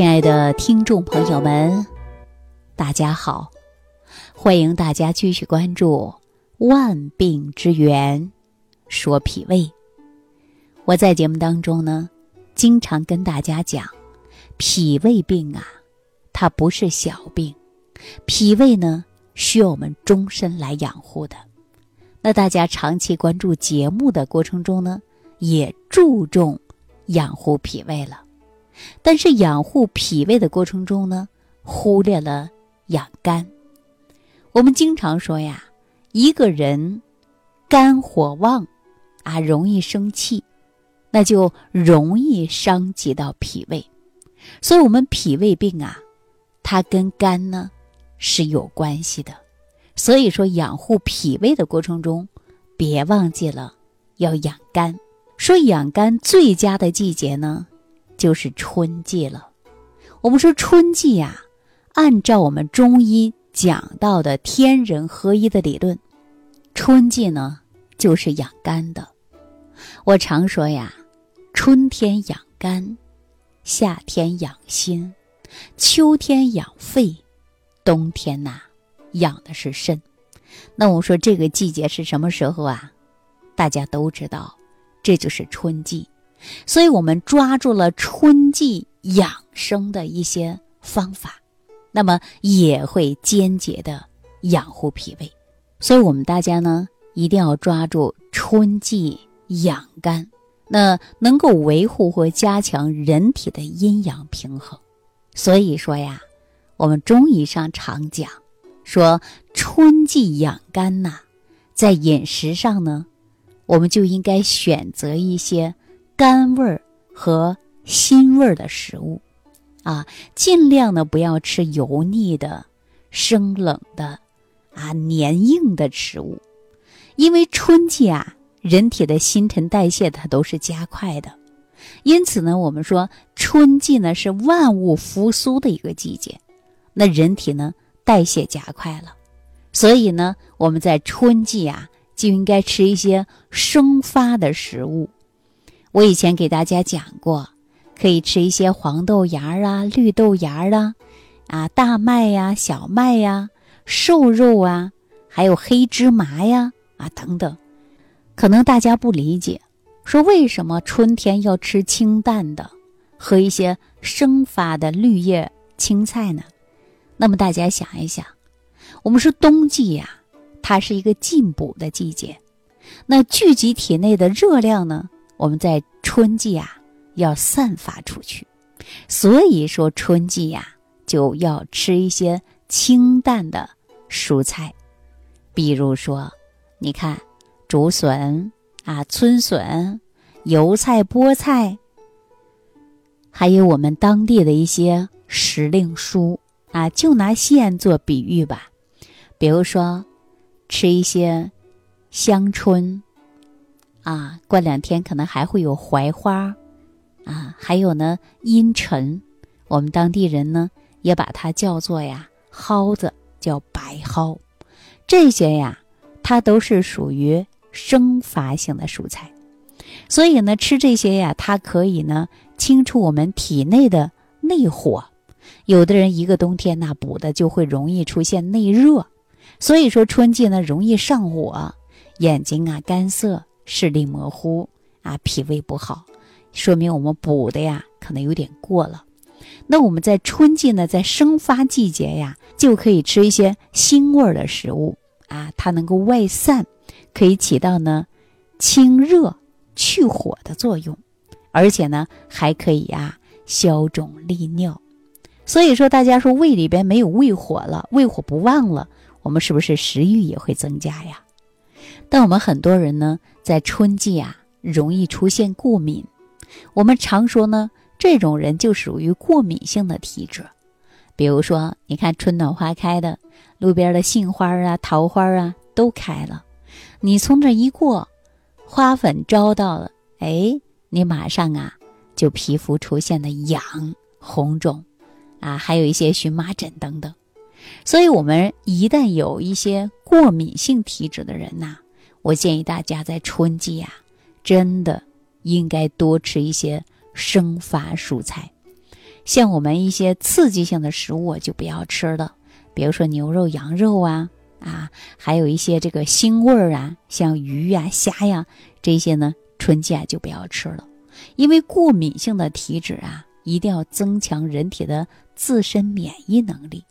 亲爱的听众朋友们，大家好！欢迎大家继续关注《万病之源》，说脾胃。我在节目当中呢，经常跟大家讲，脾胃病啊，它不是小病，脾胃呢需要我们终身来养护的。那大家长期关注节目的过程中呢，也注重养护脾胃了。但是养护脾胃的过程中呢，忽略了养肝。我们经常说呀，一个人肝火旺，啊，容易生气，那就容易伤及到脾胃。所以，我们脾胃病啊，它跟肝呢是有关系的。所以说，养护脾胃的过程中，别忘记了要养肝。说养肝最佳的季节呢？就是春季了。我们说春季呀，按照我们中医讲到的天人合一的理论，春季呢就是养肝的。我常说呀，春天养肝，夏天养心，秋天养肺，冬天呐养的是肾。那我说这个季节是什么时候啊？大家都知道，这就是春季。所以，我们抓住了春季养生的一些方法，那么也会间接的养护脾胃。所以，我们大家呢一定要抓住春季养肝，那能够维护和加强人体的阴阳平衡。所以说呀，我们中医上常讲说，春季养肝呐，在饮食上呢，我们就应该选择一些。甘味儿和辛味儿的食物，啊，尽量呢不要吃油腻的、生冷的、啊黏硬的食物，因为春季啊，人体的新陈代谢它都是加快的，因此呢，我们说春季呢是万物复苏的一个季节，那人体呢代谢加快了，所以呢，我们在春季啊就应该吃一些生发的食物。我以前给大家讲过，可以吃一些黄豆芽啊、绿豆芽啊，啊，大麦呀、小麦呀、瘦肉啊，还有黑芝麻呀，啊等等。可能大家不理解，说为什么春天要吃清淡的和一些生发的绿叶青菜呢？那么大家想一想，我们说冬季呀，它是一个进补的季节，那聚集体内的热量呢？我们在春季啊，要散发出去，所以说春季呀，就要吃一些清淡的蔬菜，比如说，你看竹笋啊、春笋、油菜、菠菜，还有我们当地的一些时令蔬啊，就拿西安做比喻吧，比如说吃一些香椿。啊，过两天可能还会有槐花，啊，还有呢茵陈，我们当地人呢也把它叫做呀蒿子，叫白蒿。这些呀，它都是属于生发性的蔬菜，所以呢吃这些呀，它可以呢清除我们体内的内火。有的人一个冬天那补的就会容易出现内热，所以说春季呢容易上火，眼睛啊干涩。视力模糊啊，脾胃不好，说明我们补的呀可能有点过了。那我们在春季呢，在生发季节呀，就可以吃一些辛味的食物啊，它能够外散，可以起到呢清热去火的作用，而且呢还可以呀消肿利尿。所以说，大家说胃里边没有胃火了，胃火不旺了，我们是不是食欲也会增加呀？但我们很多人呢，在春季啊，容易出现过敏。我们常说呢，这种人就属于过敏性的体质。比如说，你看春暖花开的，路边的杏花啊、桃花啊都开了，你从这一过，花粉招到了，哎，你马上啊，就皮肤出现的痒、红肿，啊，还有一些荨麻疹等等。所以，我们一旦有一些过敏性体质的人呐，我建议大家在春季呀，真的应该多吃一些生发蔬菜，像我们一些刺激性的食物就不要吃了，比如说牛肉、羊肉啊啊，还有一些这个腥味儿啊，像鱼呀、虾呀这些呢，春季啊就不要吃了，因为过敏性的体质啊，一定要增强人体的自身免疫能力。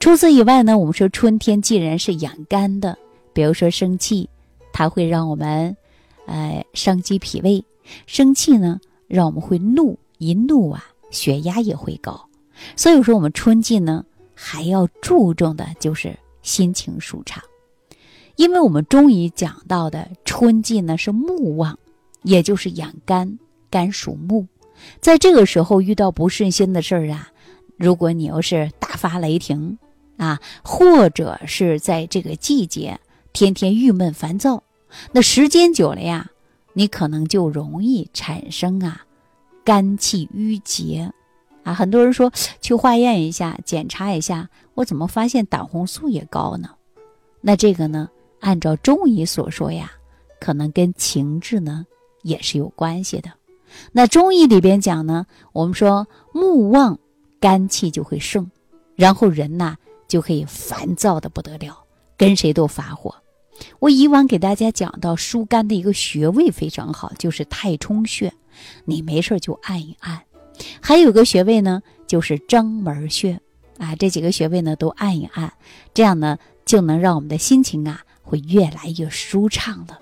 除此以外呢，我们说春天既然是养肝的，比如说生气，它会让我们，呃，伤及脾胃。生气呢，让我们会怒，一怒啊，血压也会高。所以说，我们春季呢，还要注重的就是心情舒畅，因为我们中医讲到的春季呢是木旺，也就是养肝，肝属木，在这个时候遇到不顺心的事儿啊，如果你要是大发雷霆。啊，或者是在这个季节天天郁闷烦躁，那时间久了呀，你可能就容易产生啊肝气郁结啊。很多人说去化验一下，检查一下，我怎么发现胆红素也高呢？那这个呢，按照中医所说呀，可能跟情志呢也是有关系的。那中医里边讲呢，我们说木旺，肝气就会盛，然后人呐。就可以烦躁的不得了，跟谁都发火。我以往给大家讲到疏肝的一个穴位非常好，就是太冲穴，你没事就按一按。还有个穴位呢，就是章门穴啊，这几个穴位呢都按一按，这样呢就能让我们的心情啊会越来越舒畅了。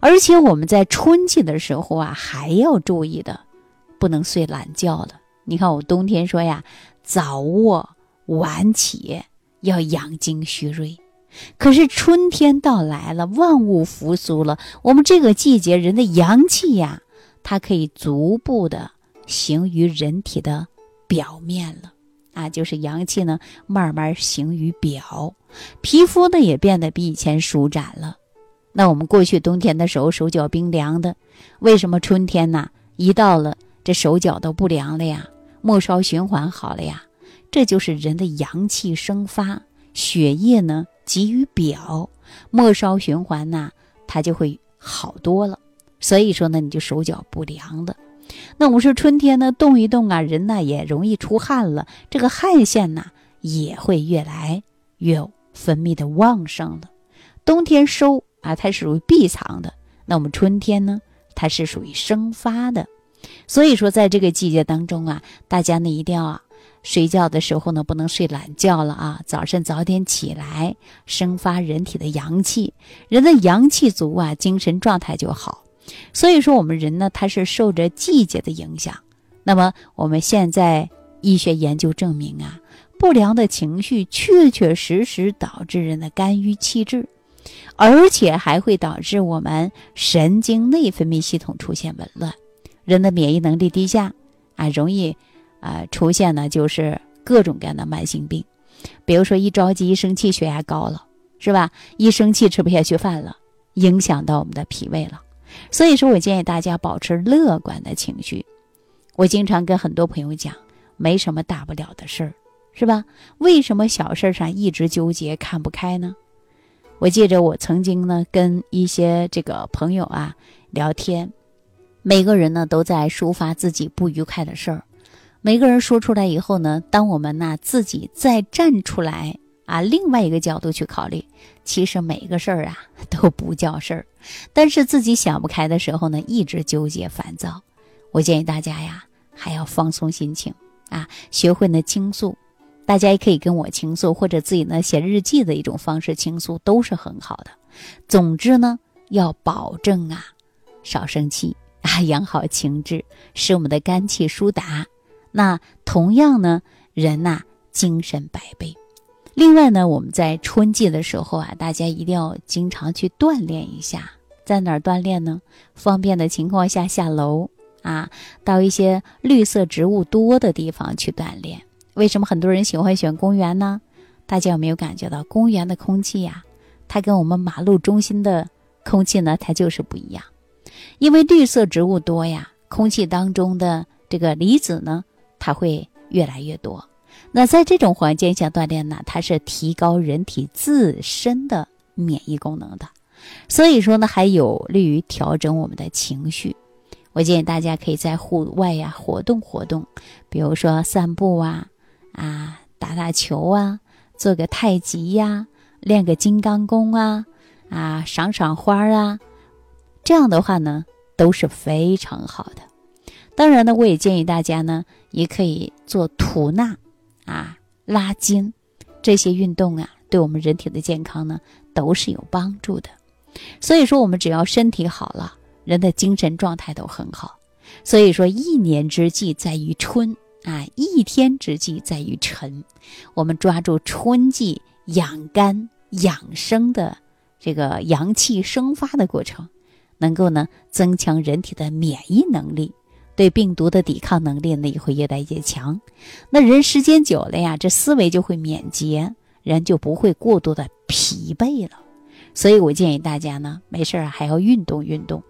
而且我们在春季的时候啊，还要注意的，不能睡懒觉了。你看我冬天说呀，早卧。晚起要养精蓄锐，可是春天到来了，万物复苏了，我们这个季节人的阳气呀，它可以逐步的行于人体的表面了啊，就是阳气呢慢慢行于表，皮肤呢也变得比以前舒展了。那我们过去冬天的时候手脚冰凉的，为什么春天呢一到了这手脚都不凉了呀？末梢循环好了呀？这就是人的阳气生发，血液呢集于表，末梢循环呐，它就会好多了。所以说呢，你就手脚不凉了。那我们说春天呢，动一动啊，人呢也容易出汗了，这个汗腺呢也会越来越分泌的旺盛了。冬天收啊，它是属于闭藏的；那我们春天呢，它是属于生发的。所以说，在这个季节当中啊，大家呢一定要。睡觉的时候呢，不能睡懒觉了啊！早晨早点起来，生发人体的阳气。人的阳气足啊，精神状态就好。所以说，我们人呢，他是受着季节的影响。那么，我们现在医学研究证明啊，不良的情绪确确实实导致人的肝郁气滞，而且还会导致我们神经内分泌系统出现紊乱，人的免疫能力低下啊，容易。啊，出现呢就是各种各样的慢性病，比如说一着急、一生气，血压高了，是吧？一生气吃不下去饭了，影响到我们的脾胃了。所以说我建议大家保持乐观的情绪。我经常跟很多朋友讲，没什么大不了的事儿，是吧？为什么小事上一直纠结、看不开呢？我记着我曾经呢跟一些这个朋友啊聊天，每个人呢都在抒发自己不愉快的事儿。每个人说出来以后呢，当我们呢自己再站出来啊，另外一个角度去考虑，其实每个事儿啊都不叫事儿，但是自己想不开的时候呢，一直纠结烦躁。我建议大家呀，还要放松心情啊，学会呢倾诉。大家也可以跟我倾诉，或者自己呢写日记的一种方式倾诉，都是很好的。总之呢，要保证啊少生气啊，养好情志，使我们的肝气疏达。那同样呢，人呐精神百倍。另外呢，我们在春季的时候啊，大家一定要经常去锻炼一下。在哪儿锻炼呢？方便的情况下下楼啊，到一些绿色植物多的地方去锻炼。为什么很多人喜欢选公园呢？大家有没有感觉到公园的空气呀？它跟我们马路中心的空气呢，它就是不一样。因为绿色植物多呀，空气当中的这个离子呢。它会越来越多，那在这种环境下锻炼呢，它是提高人体自身的免疫功能的，所以说呢，还有利于调整我们的情绪。我建议大家可以在户外呀活动活动，比如说散步啊，啊打打球啊，做个太极呀，练个金刚功啊，啊赏赏花啊，这样的话呢都是非常好的。当然呢，我也建议大家呢，也可以做吐纳啊、拉筋这些运动啊，对我们人体的健康呢都是有帮助的。所以说，我们只要身体好了。人的精神状态都很好，所以说一年之计在于春啊，一天之计在于晨。我们抓住春季养肝养生的这个阳气生发的过程，能够呢增强人体的免疫能力，对病毒的抵抗能力呢也会越来越强。那人时间久了呀，这思维就会敏捷，人就不会过度的疲惫了。所以我建议大家呢，没事儿还要运动运动。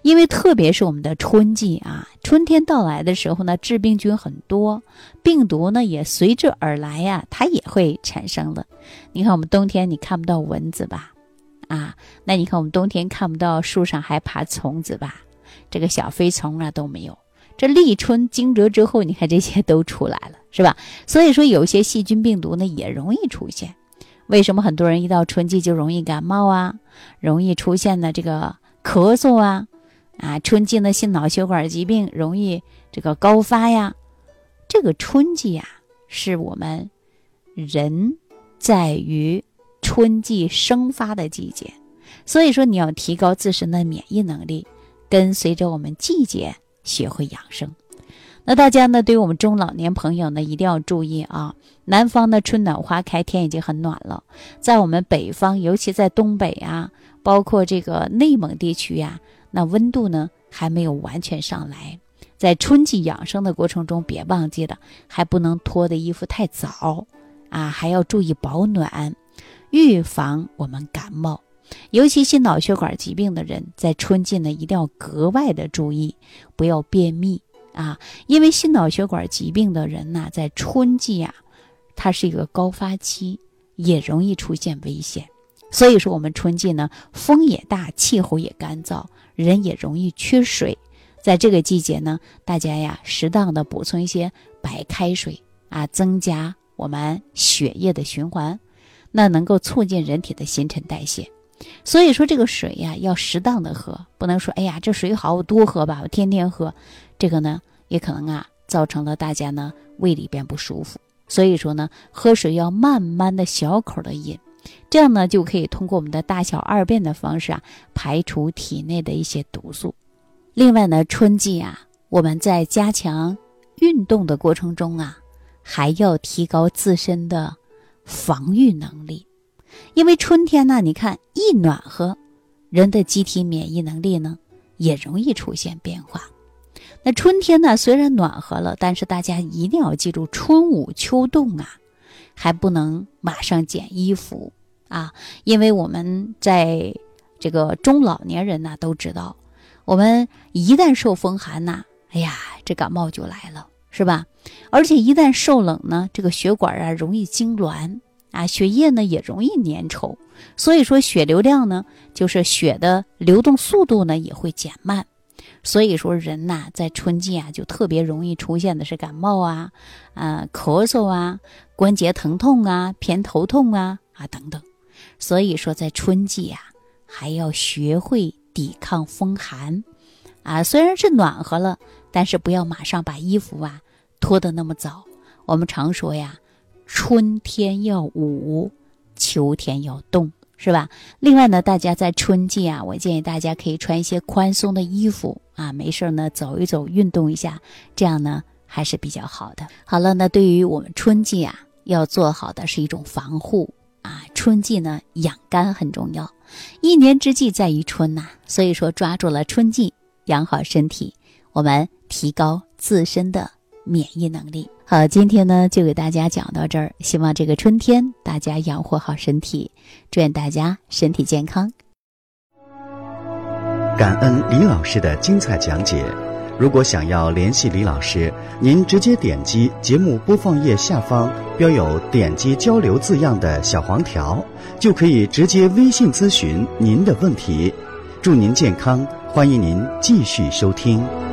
因为特别是我们的春季啊，春天到来的时候呢，致病菌很多，病毒呢也随之而来呀，它也会产生了。你看我们冬天你看不到蚊子吧？啊，那你看我们冬天看不到树上还爬虫子吧？这个小飞虫啊都没有。这立春惊蛰之后，你看这些都出来了，是吧？所以说有些细菌病毒呢也容易出现。为什么很多人一到春季就容易感冒啊？容易出现的这个咳嗽啊？啊，春季的心脑血管疾病容易这个高发呀。这个春季呀，是我们人在于春季生发的季节，所以说你要提高自身的免疫能力，跟随着我们季节学会养生。那大家呢，对于我们中老年朋友呢，一定要注意啊。南方的春暖花开，天已经很暖了，在我们北方，尤其在东北啊，包括这个内蒙地区呀。那温度呢还没有完全上来，在春季养生的过程中，别忘记了还不能脱的衣服太早啊，还要注意保暖，预防我们感冒。尤其心脑血管疾病的人，在春季呢一定要格外的注意，不要便秘啊，因为心脑血管疾病的人呢，在春季啊，它是一个高发期，也容易出现危险。所以说，我们春季呢，风也大，气候也干燥。人也容易缺水，在这个季节呢，大家呀适当的补充一些白开水啊，增加我们血液的循环，那能够促进人体的新陈代谢。所以说这个水呀要适当的喝，不能说哎呀这水好我多喝吧，我天天喝，这个呢也可能啊造成了大家呢胃里边不舒服。所以说呢，喝水要慢慢的小口的饮。这样呢，就可以通过我们的大小二便的方式啊，排除体内的一些毒素。另外呢，春季啊，我们在加强运动的过程中啊，还要提高自身的防御能力。因为春天呢，你看一暖和，人的机体免疫能力呢也容易出现变化。那春天呢，虽然暖和了，但是大家一定要记住，春捂秋冻啊。还不能马上减衣服啊，因为我们在这个中老年人呢都知道，我们一旦受风寒呐，哎呀，这感冒就来了，是吧？而且一旦受冷呢，这个血管啊容易痉挛啊，血液呢也容易粘稠，所以说血流量呢，就是血的流动速度呢也会减慢。所以说，人呐，在春季啊，就特别容易出现的是感冒啊，啊，咳嗽啊，关节疼痛啊，偏头痛啊，啊等等。所以说，在春季啊，还要学会抵抗风寒，啊，虽然是暖和了，但是不要马上把衣服啊脱得那么早。我们常说呀，春天要捂，秋天要冻。是吧？另外呢，大家在春季啊，我建议大家可以穿一些宽松的衣服啊，没事呢走一走，运动一下，这样呢还是比较好的。好了，那对于我们春季啊，要做好的是一种防护啊。春季呢，养肝很重要，一年之计在于春呐，所以说抓住了春季，养好身体，我们提高自身的免疫能力。好，今天呢就给大家讲到这儿。希望这个春天大家养护好身体，祝愿大家身体健康。感恩李老师的精彩讲解。如果想要联系李老师，您直接点击节目播放页下方标有“点击交流”字样的小黄条，就可以直接微信咨询您的问题。祝您健康！欢迎您继续收听。